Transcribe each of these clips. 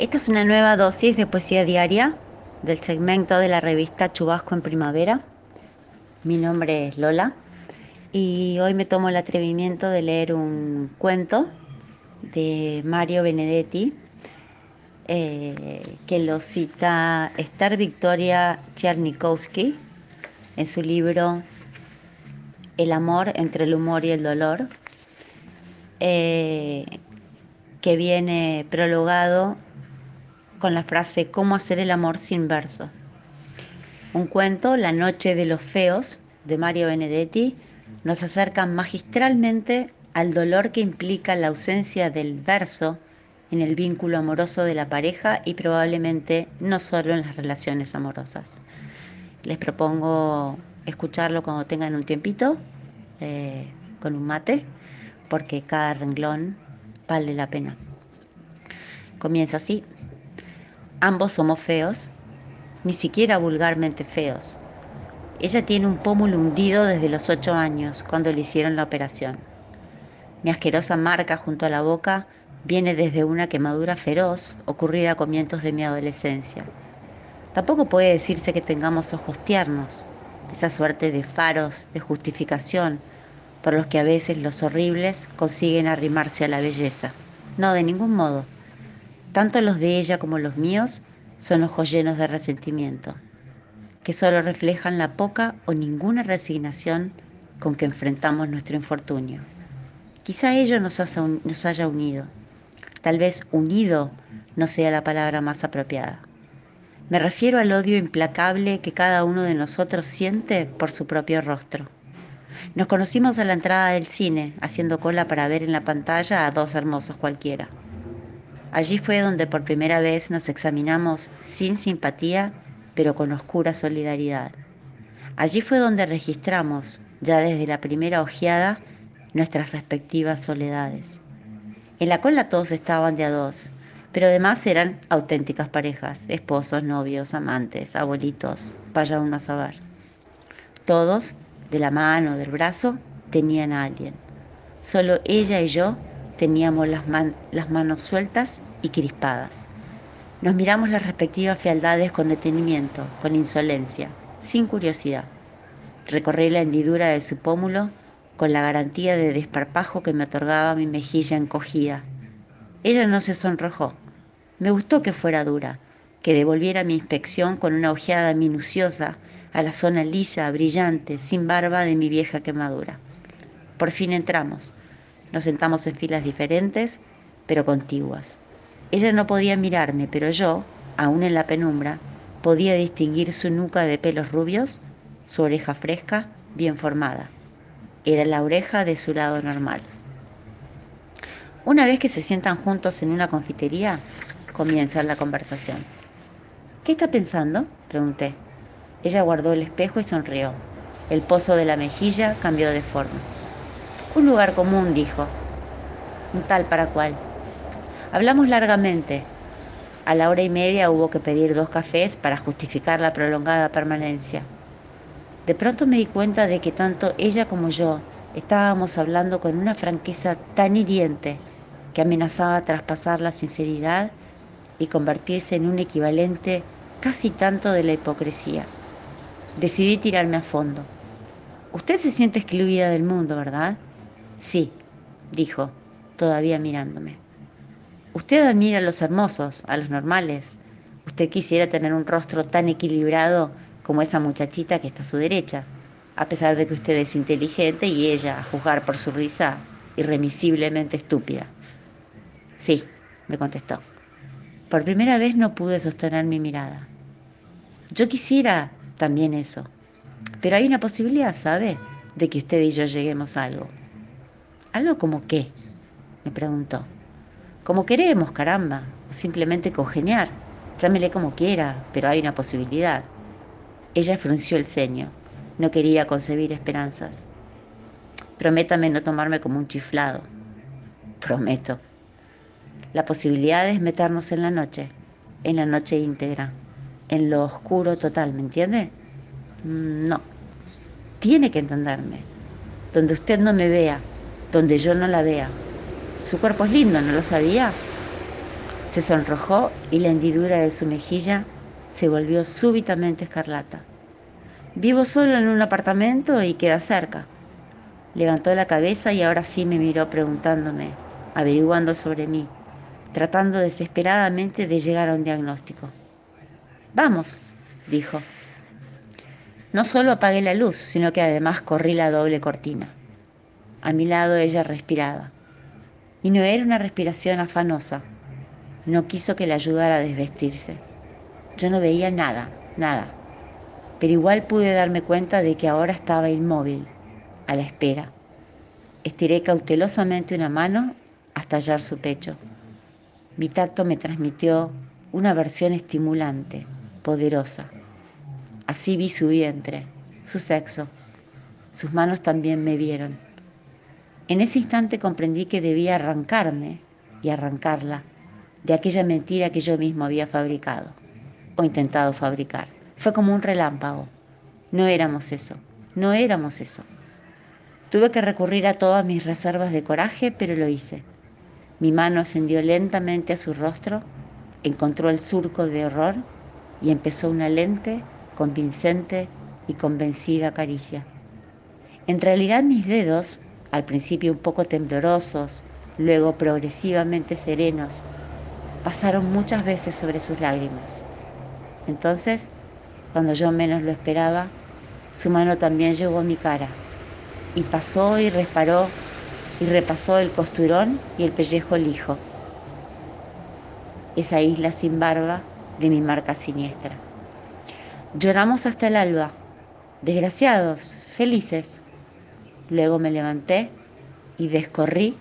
Esta es una nueva dosis de poesía diaria del segmento de la revista Chubasco en Primavera. Mi nombre es Lola y hoy me tomo el atrevimiento de leer un cuento de Mario Benedetti eh, que lo cita Esther Victoria Chernikowski en su libro El amor entre el humor y el dolor, eh, que viene prologado con la frase ¿Cómo hacer el amor sin verso? Un cuento, La noche de los feos, de Mario Benedetti, nos acerca magistralmente al dolor que implica la ausencia del verso en el vínculo amoroso de la pareja y probablemente no solo en las relaciones amorosas. Les propongo escucharlo cuando tengan un tiempito, eh, con un mate, porque cada renglón vale la pena. Comienza así. Ambos somos feos, ni siquiera vulgarmente feos. Ella tiene un pómulo hundido desde los ocho años, cuando le hicieron la operación. Mi asquerosa marca junto a la boca viene desde una quemadura feroz ocurrida a comienzos de mi adolescencia. Tampoco puede decirse que tengamos ojos tiernos, esa suerte de faros de justificación por los que a veces los horribles consiguen arrimarse a la belleza. No, de ningún modo. Tanto los de ella como los míos son ojos llenos de resentimiento, que solo reflejan la poca o ninguna resignación con que enfrentamos nuestro infortunio. Quizá ello nos, haya unido. Tal vez unido no sea la palabra más apropiada. Me refiero al odio implacable que cada uno de nosotros siente por su propio rostro. Nos conocimos a la entrada del cine, haciendo cola para ver en la pantalla a dos hermosos cualquiera. Allí fue donde por primera vez nos examinamos sin simpatía, pero con oscura solidaridad. Allí fue donde registramos, ya desde la primera ojeada, nuestras respectivas soledades. En la cola todos estaban de a dos, pero además eran auténticas parejas, esposos, novios, amantes, abuelitos, vaya uno a saber. Todos, de la mano, del brazo, tenían a alguien. Solo ella y yo Teníamos las, manos sueltas y crispadas. Nos miramos las respectivas fealdades con detenimiento, con insolencia, sin curiosidad. Recorrí la hendidura de su pómulo con la garantía de desparpajo que me otorgaba mi mejilla encogida. Ella no se sonrojó. Me gustó que fuera dura, que devolviera mi inspección con una ojeada minuciosa a la zona lisa, brillante, sin barba de mi vieja quemadura. Por fin entramos. Nos sentamos en filas diferentes, pero contiguas. Ella no podía mirarme, pero yo, aún en la penumbra, podía distinguir su nuca de pelos rubios, su oreja fresca, bien formada. Era la oreja de su lado normal. Una vez que se sientan juntos en una confitería, comienza la conversación. ¿Qué está pensando? pregunté. Ella guardó el espejo y sonrió. El pozo de la mejilla cambió de forma. Un lugar común, dijo. Un tal para cual. Hablamos largamente. A la hora y media hubo que pedir dos cafés para justificar la prolongada permanencia. De pronto me di cuenta de que tanto ella como yo estábamos hablando con una franqueza tan hiriente que amenazaba traspasar la sinceridad y convertirse en un equivalente casi tanto de la hipocresía. Decidí tirarme a fondo. Usted se siente excluida del mundo, ¿verdad? Sí, dijo, todavía mirándome. Usted admira a los hermosos, a los normales. Usted quisiera tener un rostro tan equilibrado como esa muchachita que está a su derecha, a pesar de que usted es inteligente y ella, a juzgar por su risa, irremisiblemente estúpida. Sí, me contestó. Por primera vez no pude sostener mi mirada. Yo quisiera también eso, pero hay una posibilidad, ¿sabe?, de que usted y yo lleguemos a algo. ¿Algo como qué? me preguntó. Como queremos, caramba, simplemente congeniar. Llámele como quiera, pero hay una posibilidad. Ella frunció el ceño. No quería concebir esperanzas. Prométame no tomarme como un chiflado. Prometo. La posibilidad es meternos en la noche, en la noche íntegra, en lo oscuro total, ¿me entiende? Mm, no. Tiene que entenderme. Donde usted no me vea, donde yo no la vea. Su cuerpo es lindo, ¿no lo sabía? Se sonrojó y la hendidura de su mejilla se volvió súbitamente escarlata. Vivo solo en un apartamento y queda cerca. Levantó la cabeza y ahora sí me miró preguntándome, averiguando sobre mí, tratando desesperadamente de llegar a un diagnóstico. Vamos, dijo. No solo apagué la luz, sino que además corrí la doble cortina. A mi lado ella respiraba. Y no era una respiración afanosa. No quiso que le ayudara a desvestirse. Yo no veía nada, nada. Pero igual pude darme cuenta de que ahora estaba inmóvil, a la espera. Estiré cautelosamente una mano hasta hallar su pecho. Mi tacto me transmitió una versión estimulante, poderosa. Así vi su vientre, su sexo. Sus manos también me vieron. En ese instante comprendí que debía arrancarme y arrancarla de aquella mentira que yo mismo había fabricado o intentado fabricar. Fue como un relámpago. No éramos eso, no éramos eso. Tuve que recurrir a todas mis reservas de coraje, pero lo hice. Mi mano ascendió lentamente a su rostro, encontró el surco de horror y empezó una lente, convincente y convencida caricia. En realidad mis dedos, al principio un poco temblorosos, luego progresivamente serenos, pasaron muchas veces sobre sus lágrimas. Entonces, cuando yo menos lo esperaba, su mano también llegó a mi cara y pasó y reparó y repasó el costurón y el pellejo lijo, esa isla sin barba de mi marca siniestra. Lloramos hasta el alba, desgraciados, felices. Luego me levanté y descorrí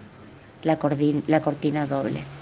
la, cortina doble.